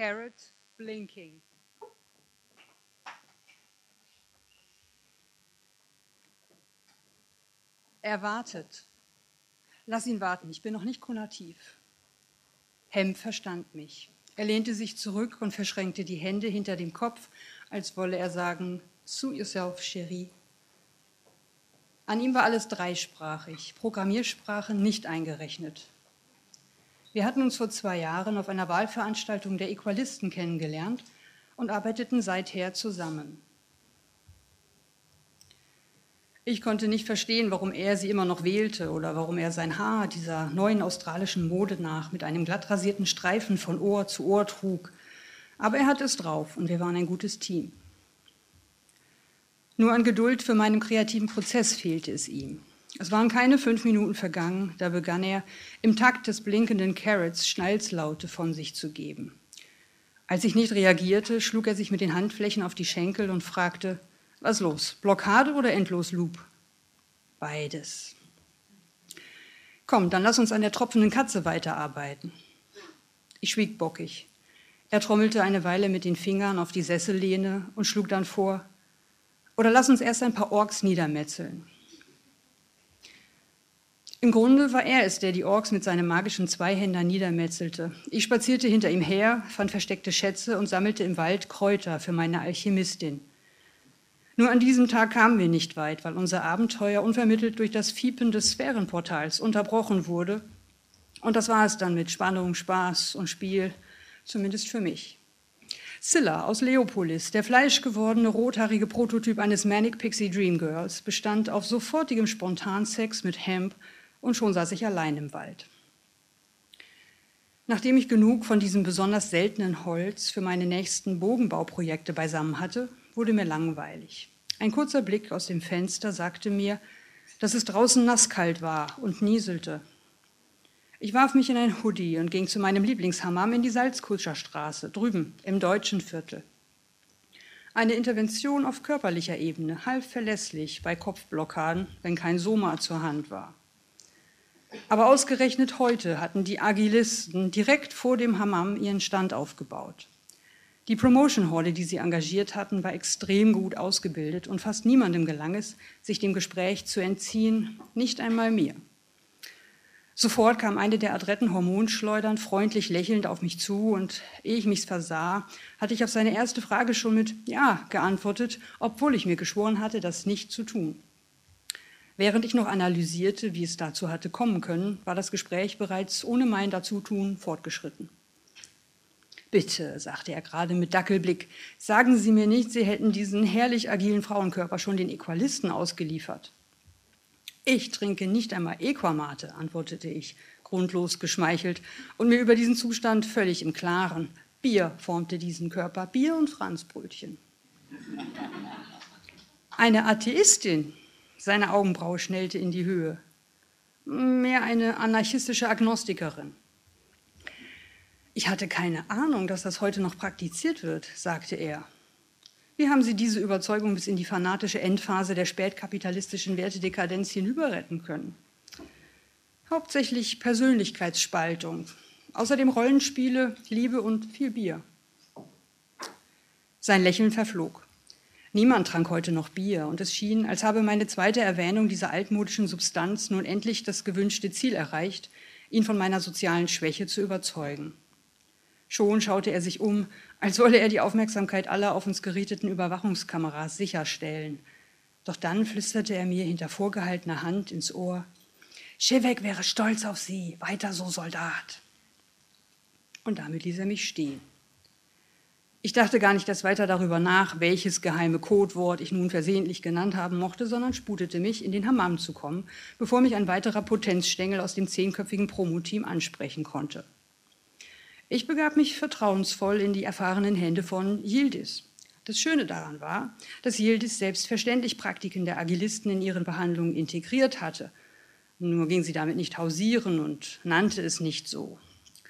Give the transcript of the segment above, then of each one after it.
carrot blinking. Er wartet. Lass ihn warten, ich bin noch nicht konativ. Hemp verstand mich. Er lehnte sich zurück und verschränkte die Hände hinter dem Kopf, als wolle er sagen, Suit yourself, Cherie. An ihm war alles dreisprachig, Programmiersprache nicht eingerechnet. Wir hatten uns vor zwei Jahren auf einer Wahlveranstaltung der Equalisten kennengelernt und arbeiteten seither zusammen. Ich konnte nicht verstehen, warum er sie immer noch wählte oder warum er sein Haar dieser neuen australischen Mode nach mit einem glatt rasierten Streifen von Ohr zu Ohr trug. Aber er hatte es drauf und wir waren ein gutes Team. Nur an Geduld für meinen kreativen Prozess fehlte es ihm. Es waren keine fünf Minuten vergangen, da begann er, im Takt des blinkenden Carrots Schnalzlaute von sich zu geben. Als ich nicht reagierte, schlug er sich mit den Handflächen auf die Schenkel und fragte, was los? Blockade oder Endlosloop? Beides. Komm, dann lass uns an der tropfenden Katze weiterarbeiten. Ich schwieg bockig. Er trommelte eine Weile mit den Fingern auf die Sessellehne und schlug dann vor, oder lass uns erst ein paar Orks niedermetzeln. Im Grunde war er es, der die Orks mit seinem magischen Zweihänder niedermetzelte. Ich spazierte hinter ihm her, fand versteckte Schätze und sammelte im Wald Kräuter für meine Alchemistin. Nur an diesem Tag kamen wir nicht weit, weil unser Abenteuer unvermittelt durch das Fiepen des Sphärenportals unterbrochen wurde. Und das war es dann mit Spannung, Spaß und Spiel, zumindest für mich. Scylla aus Leopolis, der fleischgewordene rothaarige Prototyp eines Manic Pixie Dream Girls, bestand auf sofortigem Spontansex mit Hemp und schon saß ich allein im Wald. Nachdem ich genug von diesem besonders seltenen Holz für meine nächsten Bogenbauprojekte beisammen hatte, wurde mir langweilig. Ein kurzer Blick aus dem Fenster sagte mir, dass es draußen nasskalt war und nieselte. Ich warf mich in ein Hoodie und ging zu meinem Lieblingshammam in die Salzkutscherstraße, drüben im deutschen Viertel. Eine Intervention auf körperlicher Ebene, halb verlässlich bei Kopfblockaden, wenn kein Soma zur Hand war. Aber ausgerechnet heute hatten die Agilisten direkt vor dem Hammam ihren Stand aufgebaut. Die Promotion-Horde, die sie engagiert hatten, war extrem gut ausgebildet und fast niemandem gelang es, sich dem Gespräch zu entziehen, nicht einmal mir. Sofort kam eine der adretten Hormonschleudern freundlich lächelnd auf mich zu und ehe ich mich versah, hatte ich auf seine erste Frage schon mit Ja geantwortet, obwohl ich mir geschworen hatte, das nicht zu tun. Während ich noch analysierte, wie es dazu hatte kommen können, war das Gespräch bereits ohne mein Dazutun fortgeschritten. Bitte, sagte er gerade mit Dackelblick, sagen Sie mir nicht, Sie hätten diesen herrlich agilen Frauenkörper schon den Equalisten ausgeliefert. Ich trinke nicht einmal Equamate, antwortete ich, grundlos geschmeichelt und mir über diesen Zustand völlig im Klaren. Bier formte diesen Körper, Bier und Franzbrötchen. Eine Atheistin, seine Augenbraue schnellte in die Höhe. Mehr eine anarchistische Agnostikerin. Ich hatte keine Ahnung, dass das heute noch praktiziert wird, sagte er. Wie haben Sie diese Überzeugung bis in die fanatische Endphase der spätkapitalistischen Wertedekadenz hinüberretten können? Hauptsächlich Persönlichkeitsspaltung, außerdem Rollenspiele, Liebe und viel Bier. Sein Lächeln verflog. Niemand trank heute noch Bier und es schien, als habe meine zweite Erwähnung dieser altmodischen Substanz nun endlich das gewünschte Ziel erreicht, ihn von meiner sozialen Schwäche zu überzeugen. Schon schaute er sich um, als wolle er die Aufmerksamkeit aller auf uns gerichteten Überwachungskameras sicherstellen. Doch dann flüsterte er mir hinter vorgehaltener Hand ins Ohr, Schewek wäre stolz auf Sie, weiter so Soldat. Und damit ließ er mich stehen. Ich dachte gar nicht erst weiter darüber nach, welches geheime Codewort ich nun versehentlich genannt haben mochte, sondern sputete mich, in den Hammam zu kommen, bevor mich ein weiterer Potenzstängel aus dem zehnköpfigen Promoteam ansprechen konnte. Ich begab mich vertrauensvoll in die erfahrenen Hände von Yildiz. Das Schöne daran war, dass Yildiz selbstverständlich Praktiken der Agilisten in ihren Behandlungen integriert hatte. Nur ging sie damit nicht hausieren und nannte es nicht so.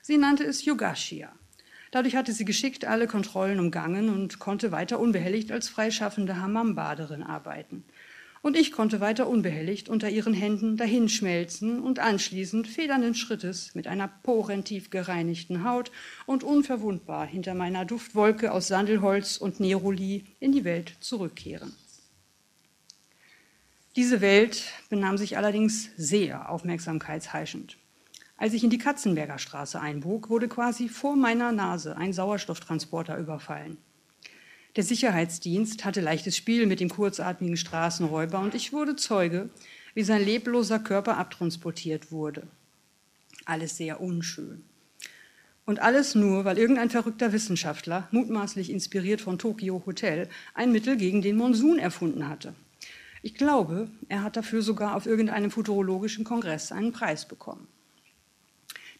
Sie nannte es Yogashia. Dadurch hatte sie geschickt alle Kontrollen umgangen und konnte weiter unbehelligt als freischaffende Hammam-Baderin arbeiten. und ich konnte weiter unbehelligt unter ihren Händen dahinschmelzen und anschließend federnden Schrittes mit einer porentief gereinigten Haut und unverwundbar hinter meiner Duftwolke aus Sandelholz und Neroli in die Welt zurückkehren. Diese Welt benahm sich allerdings sehr aufmerksamkeitsheischend. Als ich in die Katzenberger Straße einbog, wurde quasi vor meiner Nase ein Sauerstofftransporter überfallen. Der Sicherheitsdienst hatte leichtes Spiel mit dem kurzatmigen Straßenräuber und ich wurde Zeuge, wie sein lebloser Körper abtransportiert wurde. Alles sehr unschön. Und alles nur, weil irgendein verrückter Wissenschaftler, mutmaßlich inspiriert von Tokyo Hotel, ein Mittel gegen den Monsun erfunden hatte. Ich glaube, er hat dafür sogar auf irgendeinem futurologischen Kongress einen Preis bekommen.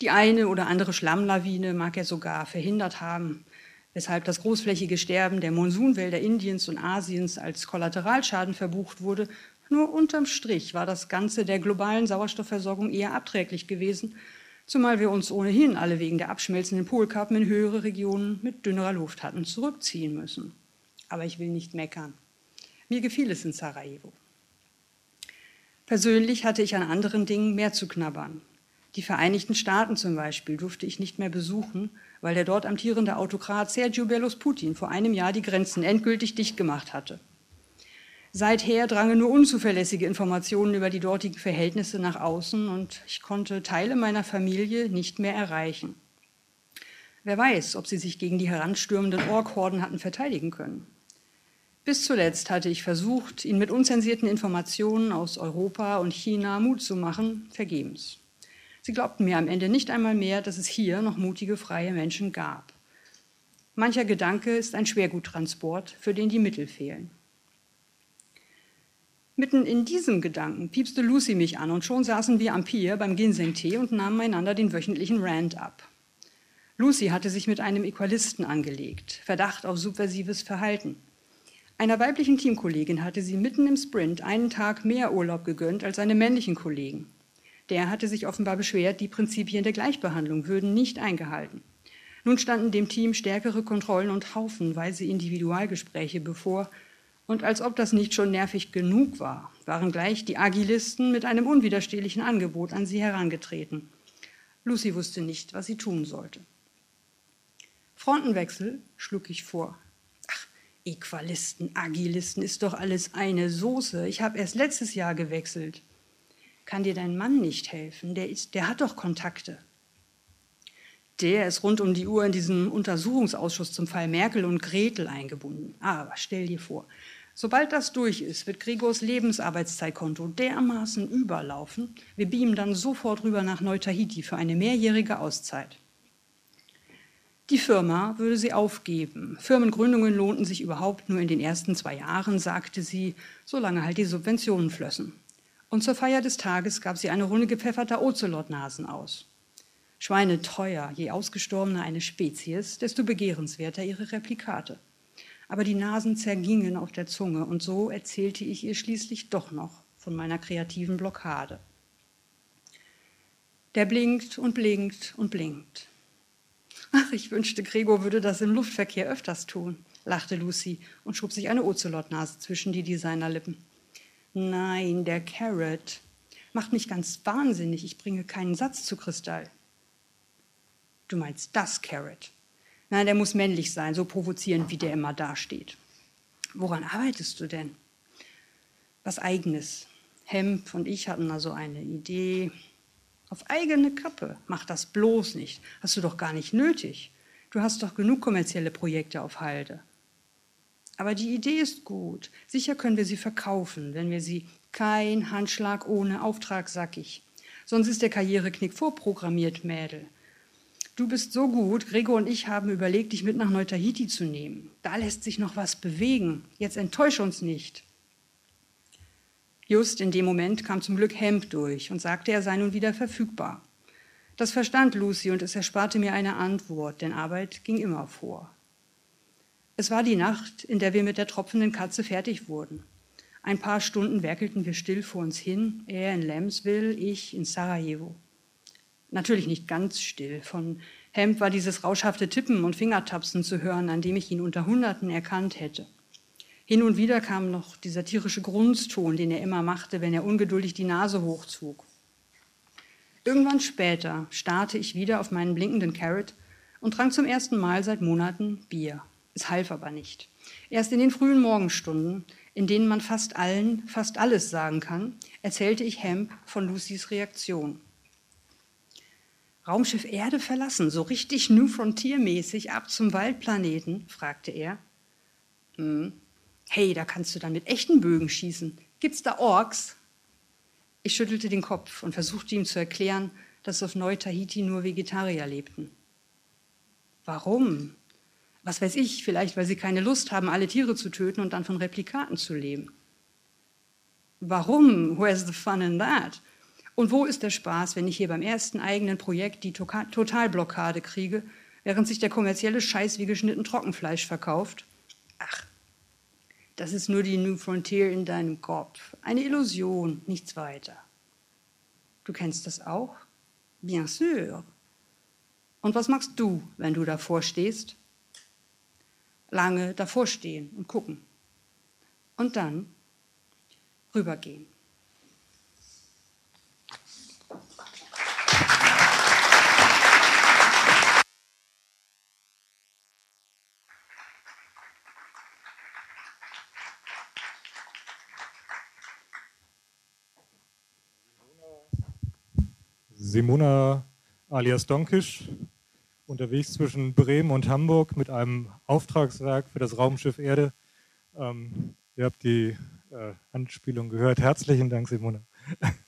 Die eine oder andere Schlammlawine mag er sogar verhindert haben, weshalb das großflächige Sterben der Monsunwälder Indiens und Asiens als Kollateralschaden verbucht wurde. Nur unterm Strich war das Ganze der globalen Sauerstoffversorgung eher abträglich gewesen, zumal wir uns ohnehin alle wegen der abschmelzenden Polkappen in höhere Regionen mit dünnerer Luft hatten zurückziehen müssen. Aber ich will nicht meckern. Mir gefiel es in Sarajevo. Persönlich hatte ich an anderen Dingen mehr zu knabbern. Die Vereinigten Staaten zum Beispiel durfte ich nicht mehr besuchen, weil der dort amtierende Autokrat Sergio Berlusconi Putin vor einem Jahr die Grenzen endgültig dicht gemacht hatte. Seither drangen nur unzuverlässige Informationen über die dortigen Verhältnisse nach außen und ich konnte Teile meiner Familie nicht mehr erreichen. Wer weiß, ob sie sich gegen die heranstürmenden Orkhorden hatten verteidigen können. Bis zuletzt hatte ich versucht, ihnen mit unzensierten Informationen aus Europa und China Mut zu machen, vergebens. Sie glaubten mir am Ende nicht einmal mehr, dass es hier noch mutige, freie Menschen gab. Mancher Gedanke ist ein Schwerguttransport, für den die Mittel fehlen. Mitten in diesem Gedanken piepste Lucy mich an und schon saßen wir am Pier beim Ginseng-Tee und nahmen einander den wöchentlichen Rant ab. Lucy hatte sich mit einem Equalisten angelegt, Verdacht auf subversives Verhalten. Einer weiblichen Teamkollegin hatte sie mitten im Sprint einen Tag mehr Urlaub gegönnt als seine männlichen Kollegen. Der hatte sich offenbar beschwert, die Prinzipien der Gleichbehandlung würden nicht eingehalten. Nun standen dem Team stärkere Kontrollen und haufenweise Individualgespräche bevor. Und als ob das nicht schon nervig genug war, waren gleich die Agilisten mit einem unwiderstehlichen Angebot an sie herangetreten. Lucy wusste nicht, was sie tun sollte. Frontenwechsel schlug ich vor. Ach, Equalisten, Agilisten ist doch alles eine Soße. Ich habe erst letztes Jahr gewechselt. Kann dir dein Mann nicht helfen? Der, ist, der hat doch Kontakte. Der ist rund um die Uhr in diesem Untersuchungsausschuss zum Fall Merkel und Gretel eingebunden. Aber stell dir vor, sobald das durch ist, wird Gregors Lebensarbeitszeitkonto dermaßen überlaufen, wir beamen dann sofort rüber nach Neu-Tahiti für eine mehrjährige Auszeit. Die Firma würde sie aufgeben. Firmengründungen lohnten sich überhaupt nur in den ersten zwei Jahren, sagte sie, solange halt die Subventionen flössen und zur Feier des Tages gab sie eine Runde gepfefferter Ozelotnasen aus. Schweine teuer, je ausgestorbener eine Spezies, desto begehrenswerter ihre Replikate. Aber die Nasen zergingen auf der Zunge und so erzählte ich ihr schließlich doch noch von meiner kreativen Blockade. Der blinkt und blinkt und blinkt. Ach, ich wünschte, Gregor würde das im Luftverkehr öfters tun, lachte Lucy und schob sich eine Ozelotnase zwischen die Designerlippen. Nein, der Carrot macht mich ganz wahnsinnig. Ich bringe keinen Satz zu Kristall. Du meinst das Carrot? Nein, der muss männlich sein, so provozierend, wie der immer dasteht. Woran arbeitest du denn? Was eigenes. Hemp und ich hatten also eine Idee. Auf eigene Kappe. Mach das bloß nicht. Hast du doch gar nicht nötig. Du hast doch genug kommerzielle Projekte auf Halde. Aber die Idee ist gut. Sicher können wir sie verkaufen, wenn wir sie kein Handschlag ohne Auftrag, sag ich. Sonst ist der Karriereknick vorprogrammiert, Mädel. Du bist so gut, Gregor und ich haben überlegt, dich mit nach Neutahiti zu nehmen. Da lässt sich noch was bewegen. Jetzt enttäusch uns nicht. Just in dem Moment kam zum Glück Hemp durch und sagte, er sei nun wieder verfügbar. Das verstand Lucy und es ersparte mir eine Antwort, denn Arbeit ging immer vor. Es war die Nacht, in der wir mit der tropfenden Katze fertig wurden. Ein paar Stunden werkelten wir still vor uns hin, er in Lemsville, ich in Sarajevo. Natürlich nicht ganz still. Von Hemp war dieses rauschhafte Tippen und Fingertapsen zu hören, an dem ich ihn unter Hunderten erkannt hätte. Hin und wieder kam noch dieser tierische Grunzton, den er immer machte, wenn er ungeduldig die Nase hochzog. Irgendwann später starrte ich wieder auf meinen blinkenden Carrot und trank zum ersten Mal seit Monaten Bier. Es half aber nicht. Erst in den frühen Morgenstunden, in denen man fast allen fast alles sagen kann, erzählte ich Hemp von Lucys Reaktion. Raumschiff Erde verlassen, so richtig New Frontier-mäßig ab zum Waldplaneten? fragte er. Hm. Hey, da kannst du dann mit echten Bögen schießen. Gibt's da Orks? Ich schüttelte den Kopf und versuchte ihm zu erklären, dass auf Neu-Tahiti nur Vegetarier lebten. Warum? Was weiß ich, vielleicht weil sie keine Lust haben, alle Tiere zu töten und dann von Replikaten zu leben. Warum? Where's the fun in that? Und wo ist der Spaß, wenn ich hier beim ersten eigenen Projekt die Totalblockade kriege, während sich der kommerzielle Scheiß wie geschnitten Trockenfleisch verkauft? Ach, das ist nur die New Frontier in deinem Kopf. Eine Illusion, nichts weiter. Du kennst das auch? Bien sûr. Und was machst du, wenn du davor stehst? Lange davor stehen und gucken. Und dann rübergehen. Simona alias Donkisch, unterwegs zwischen Bremen und Hamburg mit einem Auftragswerk für das Raumschiff Erde. Ähm, ihr habt die äh, Anspielung gehört. Herzlichen Dank, Simona.